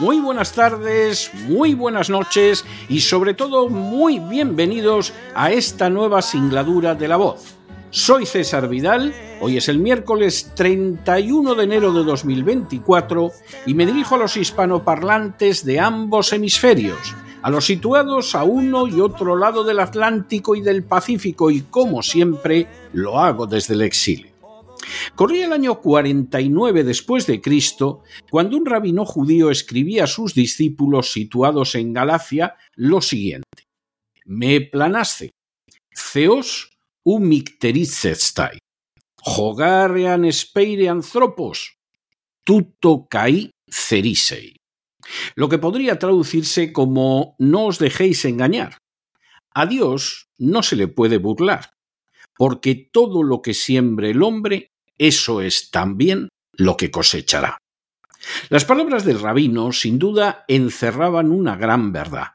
muy buenas tardes, muy buenas noches y sobre todo muy bienvenidos a esta nueva singladura de la voz. Soy César Vidal, hoy es el miércoles 31 de enero de 2024 y me dirijo a los hispanoparlantes de ambos hemisferios, a los situados a uno y otro lado del Atlántico y del Pacífico y como siempre lo hago desde el exilio. Corría el año 49 después de Cristo, cuando un rabino judío escribía a sus discípulos situados en Galacia lo siguiente: Me planaste, Theos umicterizestai, jogarean speire anthropos, tuto kai cerisei. Lo que podría traducirse como no os dejéis engañar. A Dios no se le puede burlar, porque todo lo que siembre el hombre, eso es también lo que cosechará. Las palabras del rabino sin duda encerraban una gran verdad.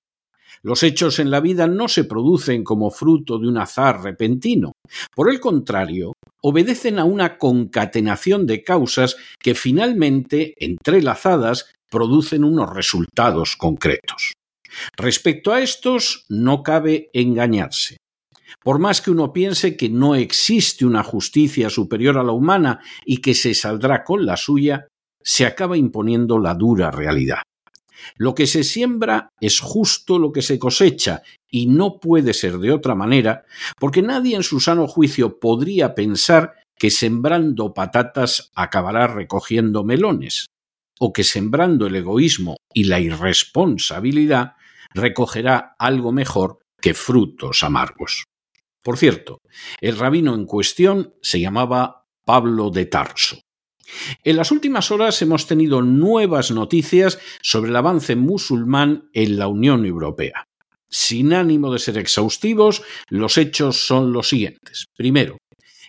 Los hechos en la vida no se producen como fruto de un azar repentino. Por el contrario, obedecen a una concatenación de causas que finalmente, entrelazadas, producen unos resultados concretos. Respecto a estos, no cabe engañarse. Por más que uno piense que no existe una justicia superior a la humana y que se saldrá con la suya, se acaba imponiendo la dura realidad. Lo que se siembra es justo lo que se cosecha, y no puede ser de otra manera, porque nadie en su sano juicio podría pensar que sembrando patatas acabará recogiendo melones, o que sembrando el egoísmo y la irresponsabilidad recogerá algo mejor que frutos amargos. Por cierto, el rabino en cuestión se llamaba Pablo de Tarso. En las últimas horas hemos tenido nuevas noticias sobre el avance musulmán en la Unión Europea. Sin ánimo de ser exhaustivos, los hechos son los siguientes. Primero,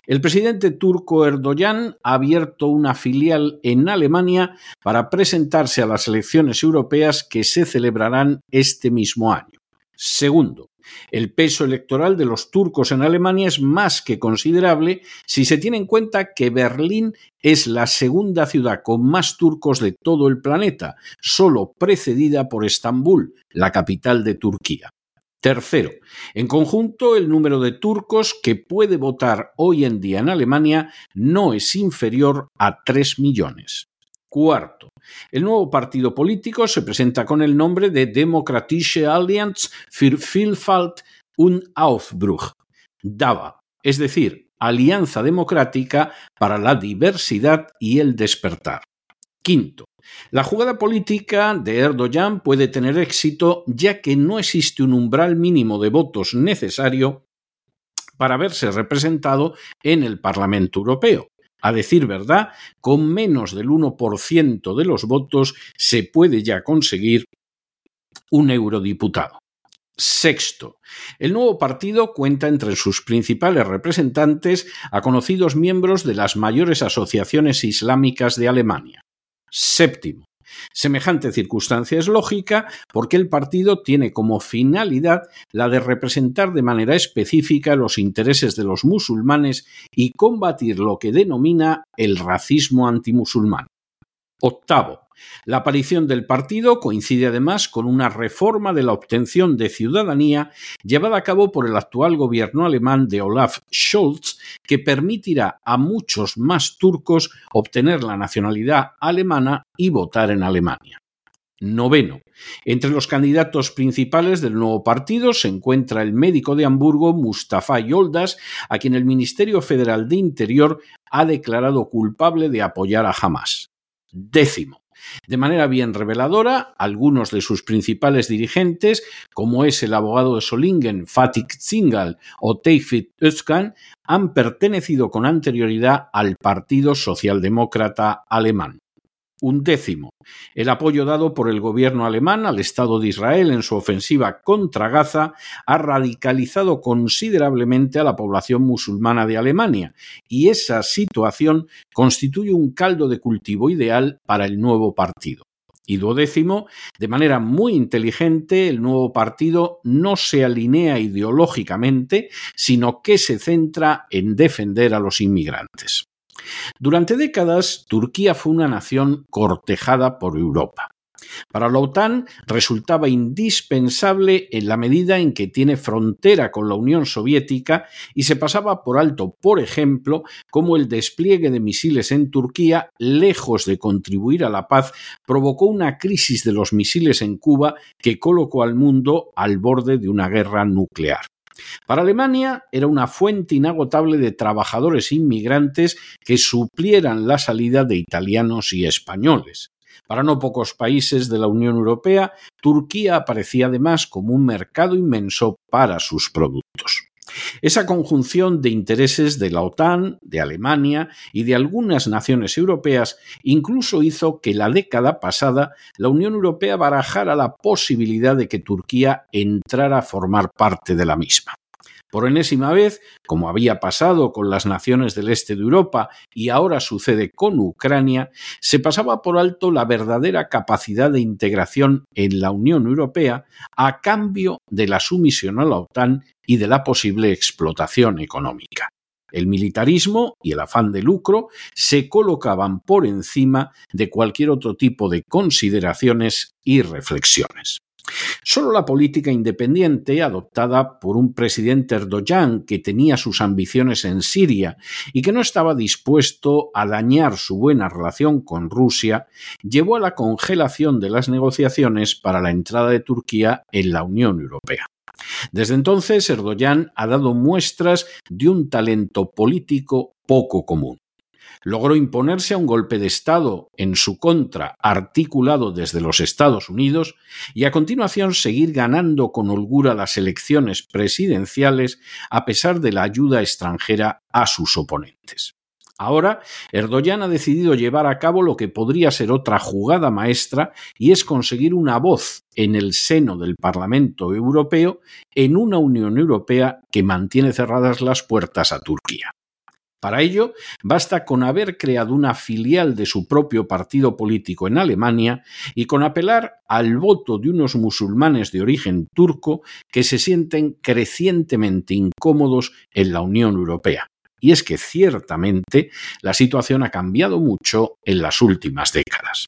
el presidente turco Erdogan ha abierto una filial en Alemania para presentarse a las elecciones europeas que se celebrarán este mismo año. Segundo, el peso electoral de los turcos en Alemania es más que considerable si se tiene en cuenta que Berlín es la segunda ciudad con más turcos de todo el planeta, solo precedida por Estambul, la capital de Turquía. Tercero, en conjunto, el número de turcos que puede votar hoy en día en Alemania no es inferior a 3 millones. Cuarto, el nuevo partido político se presenta con el nombre de Demokratische Allianz für Vielfalt und Aufbruch, DAVA, es decir, Alianza Democrática para la Diversidad y el Despertar. Quinto, la jugada política de Erdogan puede tener éxito ya que no existe un umbral mínimo de votos necesario para verse representado en el Parlamento Europeo. A decir verdad, con menos del 1% de los votos se puede ya conseguir un eurodiputado. Sexto, el nuevo partido cuenta entre sus principales representantes a conocidos miembros de las mayores asociaciones islámicas de Alemania. Séptimo, Semejante circunstancia es lógica porque el partido tiene como finalidad la de representar de manera específica los intereses de los musulmanes y combatir lo que denomina el racismo antimusulmán. Octavo. La aparición del partido coincide además con una reforma de la obtención de ciudadanía llevada a cabo por el actual gobierno alemán de Olaf Scholz, que permitirá a muchos más turcos obtener la nacionalidad alemana y votar en Alemania. noveno. Entre los candidatos principales del nuevo partido se encuentra el médico de Hamburgo Mustafa Yoldas, a quien el Ministerio Federal de Interior ha declarado culpable de apoyar a Hamas. Décimo. De manera bien reveladora, algunos de sus principales dirigentes, como es el abogado de Solingen, Fatih Zingal o Tevfik Özkan, han pertenecido con anterioridad al Partido Socialdemócrata Alemán. Un décimo, el apoyo dado por el gobierno alemán al Estado de Israel en su ofensiva contra Gaza ha radicalizado considerablemente a la población musulmana de Alemania y esa situación constituye un caldo de cultivo ideal para el nuevo partido. Y duodécimo, de manera muy inteligente, el nuevo partido no se alinea ideológicamente, sino que se centra en defender a los inmigrantes. Durante décadas, Turquía fue una nación cortejada por Europa. Para la OTAN resultaba indispensable en la medida en que tiene frontera con la Unión Soviética y se pasaba por alto, por ejemplo, cómo el despliegue de misiles en Turquía, lejos de contribuir a la paz, provocó una crisis de los misiles en Cuba que colocó al mundo al borde de una guerra nuclear. Para Alemania era una fuente inagotable de trabajadores inmigrantes que suplieran la salida de italianos y españoles. Para no pocos países de la Unión Europea, Turquía aparecía además como un mercado inmenso para sus productos. Esa conjunción de intereses de la OTAN, de Alemania y de algunas naciones europeas incluso hizo que la década pasada la Unión Europea barajara la posibilidad de que Turquía entrara a formar parte de la misma. Por enésima vez, como había pasado con las naciones del este de Europa y ahora sucede con Ucrania, se pasaba por alto la verdadera capacidad de integración en la Unión Europea a cambio de la sumisión a la OTAN y de la posible explotación económica. El militarismo y el afán de lucro se colocaban por encima de cualquier otro tipo de consideraciones y reflexiones. Solo la política independiente, adoptada por un presidente Erdogan que tenía sus ambiciones en Siria y que no estaba dispuesto a dañar su buena relación con Rusia, llevó a la congelación de las negociaciones para la entrada de Turquía en la Unión Europea. Desde entonces, Erdogan ha dado muestras de un talento político poco común logró imponerse a un golpe de Estado en su contra articulado desde los Estados Unidos y a continuación seguir ganando con holgura las elecciones presidenciales a pesar de la ayuda extranjera a sus oponentes. Ahora, Erdogan ha decidido llevar a cabo lo que podría ser otra jugada maestra y es conseguir una voz en el seno del Parlamento Europeo en una Unión Europea que mantiene cerradas las puertas a Turquía. Para ello, basta con haber creado una filial de su propio partido político en Alemania y con apelar al voto de unos musulmanes de origen turco que se sienten crecientemente incómodos en la Unión Europea. Y es que ciertamente la situación ha cambiado mucho en las últimas décadas.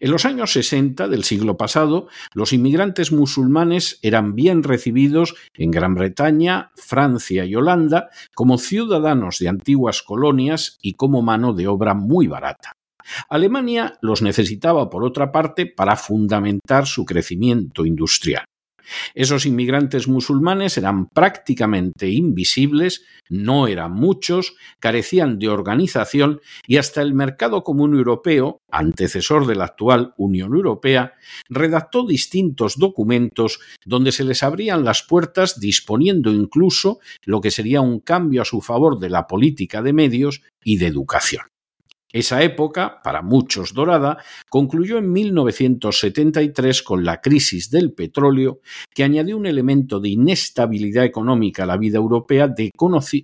En los años 60 del siglo pasado, los inmigrantes musulmanes eran bien recibidos en Gran Bretaña, Francia y Holanda como ciudadanos de antiguas colonias y como mano de obra muy barata. Alemania los necesitaba, por otra parte, para fundamentar su crecimiento industrial. Esos inmigrantes musulmanes eran prácticamente invisibles, no eran muchos, carecían de organización y hasta el Mercado Común Europeo, antecesor de la actual Unión Europea, redactó distintos documentos donde se les abrían las puertas disponiendo incluso lo que sería un cambio a su favor de la política de medios y de educación. Esa época, para muchos dorada, concluyó en 1973 con la crisis del petróleo, que añadió un elemento de inestabilidad económica a la vida europea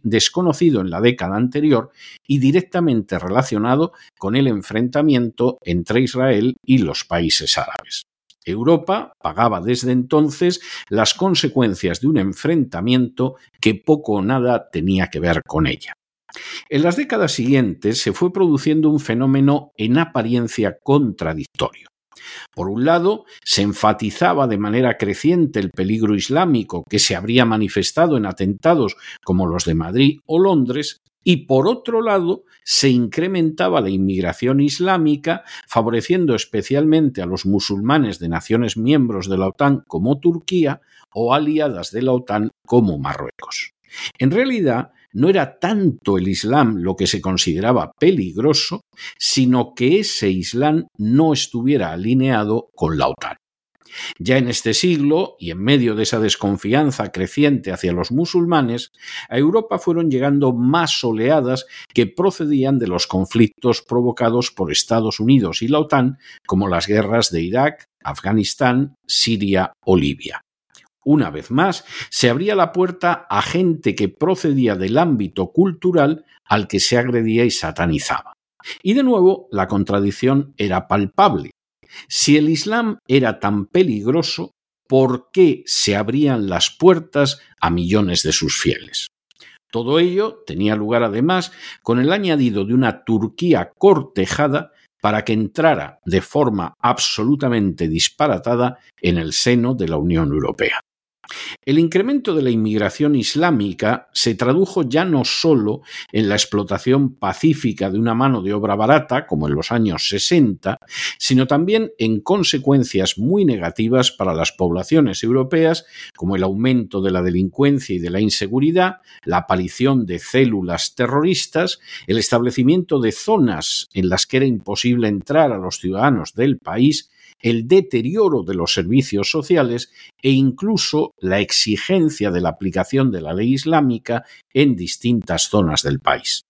desconocido en la década anterior y directamente relacionado con el enfrentamiento entre Israel y los países árabes. Europa pagaba desde entonces las consecuencias de un enfrentamiento que poco o nada tenía que ver con ella. En las décadas siguientes se fue produciendo un fenómeno en apariencia contradictorio. Por un lado, se enfatizaba de manera creciente el peligro islámico que se habría manifestado en atentados como los de Madrid o Londres, y por otro lado se incrementaba la inmigración islámica, favoreciendo especialmente a los musulmanes de naciones miembros de la OTAN como Turquía o aliadas de la OTAN como Marruecos. En realidad, no era tanto el Islam lo que se consideraba peligroso, sino que ese Islam no estuviera alineado con la OTAN. Ya en este siglo, y en medio de esa desconfianza creciente hacia los musulmanes, a Europa fueron llegando más oleadas que procedían de los conflictos provocados por Estados Unidos y la OTAN, como las guerras de Irak, Afganistán, Siria o Libia. Una vez más, se abría la puerta a gente que procedía del ámbito cultural al que se agredía y satanizaba. Y de nuevo, la contradicción era palpable. Si el Islam era tan peligroso, ¿por qué se abrían las puertas a millones de sus fieles? Todo ello tenía lugar además con el añadido de una Turquía cortejada para que entrara de forma absolutamente disparatada en el seno de la Unión Europea. El incremento de la inmigración islámica se tradujo ya no solo en la explotación pacífica de una mano de obra barata, como en los años 60, sino también en consecuencias muy negativas para las poblaciones europeas, como el aumento de la delincuencia y de la inseguridad, la aparición de células terroristas, el establecimiento de zonas en las que era imposible entrar a los ciudadanos del país, el deterioro de los servicios sociales e incluso la exigencia de la aplicación de la ley islámica en distintas zonas del país.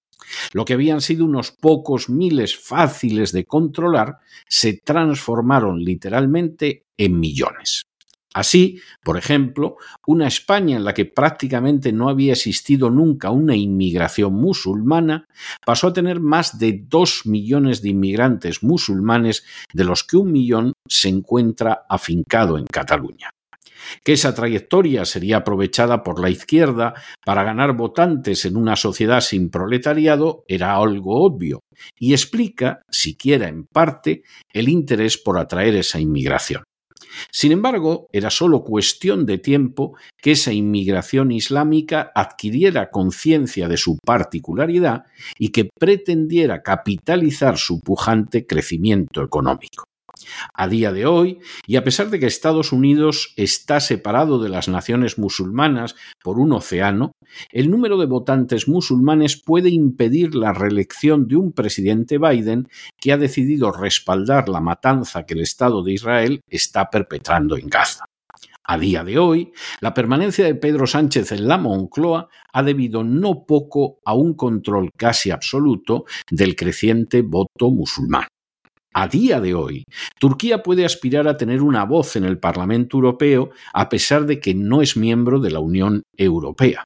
Lo que habían sido unos pocos miles fáciles de controlar se transformaron literalmente en millones. Así, por ejemplo, una España en la que prácticamente no había existido nunca una inmigración musulmana pasó a tener más de dos millones de inmigrantes musulmanes, de los que un millón se encuentra afincado en Cataluña. Que esa trayectoria sería aprovechada por la izquierda para ganar votantes en una sociedad sin proletariado era algo obvio y explica, siquiera en parte, el interés por atraer esa inmigración. Sin embargo, era solo cuestión de tiempo que esa inmigración islámica adquiriera conciencia de su particularidad y que pretendiera capitalizar su pujante crecimiento económico. A día de hoy, y a pesar de que Estados Unidos está separado de las naciones musulmanas por un océano, el número de votantes musulmanes puede impedir la reelección de un presidente Biden que ha decidido respaldar la matanza que el Estado de Israel está perpetrando en Gaza. A día de hoy, la permanencia de Pedro Sánchez en la Moncloa ha debido no poco a un control casi absoluto del creciente voto musulmán. A día de hoy, Turquía puede aspirar a tener una voz en el Parlamento Europeo a pesar de que no es miembro de la Unión Europea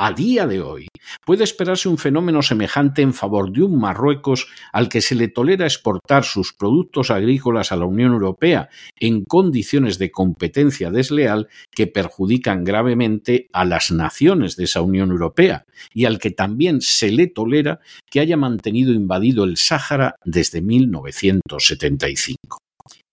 a día de hoy, puede esperarse un fenómeno semejante en favor de un Marruecos al que se le tolera exportar sus productos agrícolas a la Unión Europea en condiciones de competencia desleal que perjudican gravemente a las naciones de esa Unión Europea y al que también se le tolera que haya mantenido invadido el Sáhara desde 1975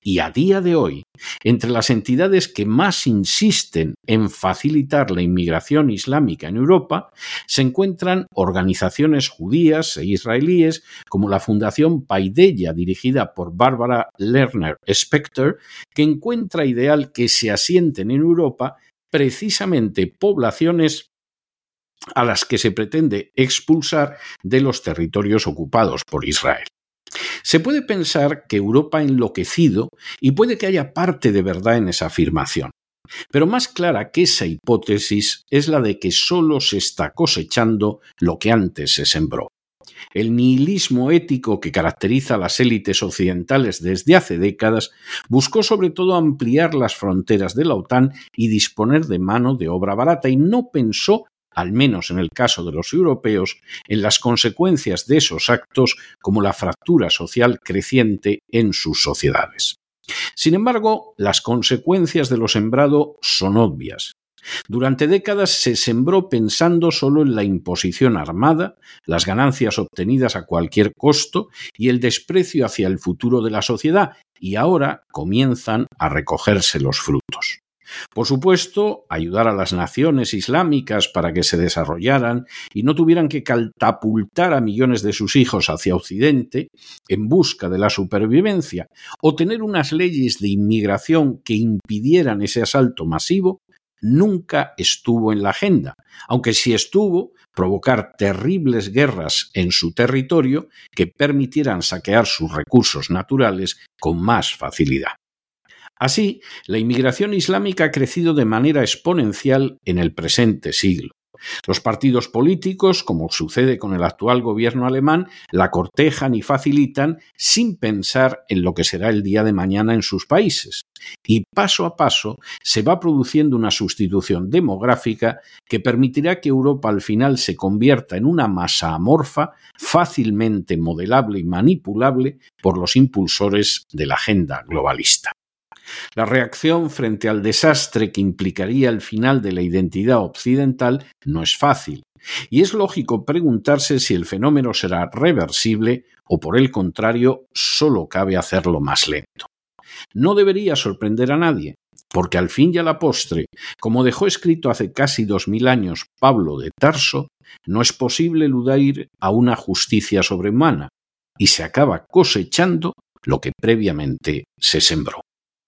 y a día de hoy, entre las entidades que más insisten en facilitar la inmigración islámica en Europa, se encuentran organizaciones judías e israelíes como la Fundación Paideya, dirigida por Barbara Lerner Specter, que encuentra ideal que se asienten en Europa precisamente poblaciones a las que se pretende expulsar de los territorios ocupados por Israel. Se puede pensar que Europa ha enloquecido y puede que haya parte de verdad en esa afirmación. Pero más clara que esa hipótesis es la de que solo se está cosechando lo que antes se sembró. El nihilismo ético que caracteriza a las élites occidentales desde hace décadas buscó sobre todo ampliar las fronteras de la OTAN y disponer de mano de obra barata y no pensó al menos en el caso de los europeos, en las consecuencias de esos actos como la fractura social creciente en sus sociedades. Sin embargo, las consecuencias de lo sembrado son obvias. Durante décadas se sembró pensando solo en la imposición armada, las ganancias obtenidas a cualquier costo y el desprecio hacia el futuro de la sociedad, y ahora comienzan a recogerse los frutos. Por supuesto, ayudar a las naciones islámicas para que se desarrollaran y no tuvieran que catapultar a millones de sus hijos hacia Occidente en busca de la supervivencia, o tener unas leyes de inmigración que impidieran ese asalto masivo, nunca estuvo en la agenda, aunque sí estuvo provocar terribles guerras en su territorio que permitieran saquear sus recursos naturales con más facilidad. Así, la inmigración islámica ha crecido de manera exponencial en el presente siglo. Los partidos políticos, como sucede con el actual gobierno alemán, la cortejan y facilitan sin pensar en lo que será el día de mañana en sus países. Y paso a paso se va produciendo una sustitución demográfica que permitirá que Europa al final se convierta en una masa amorfa fácilmente modelable y manipulable por los impulsores de la agenda globalista. La reacción frente al desastre que implicaría el final de la identidad occidental no es fácil, y es lógico preguntarse si el fenómeno será reversible o por el contrario solo cabe hacerlo más lento. No debería sorprender a nadie, porque al fin y a la postre, como dejó escrito hace casi dos mil años Pablo de Tarso, no es posible eludir a una justicia sobrehumana, y se acaba cosechando lo que previamente se sembró.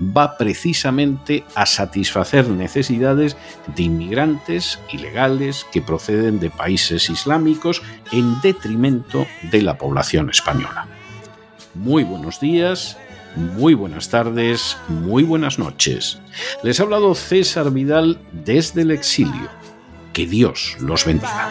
va precisamente a satisfacer necesidades de inmigrantes ilegales que proceden de países islámicos en detrimento de la población española. Muy buenos días, muy buenas tardes, muy buenas noches. Les ha hablado César Vidal desde el exilio. Que Dios los bendiga.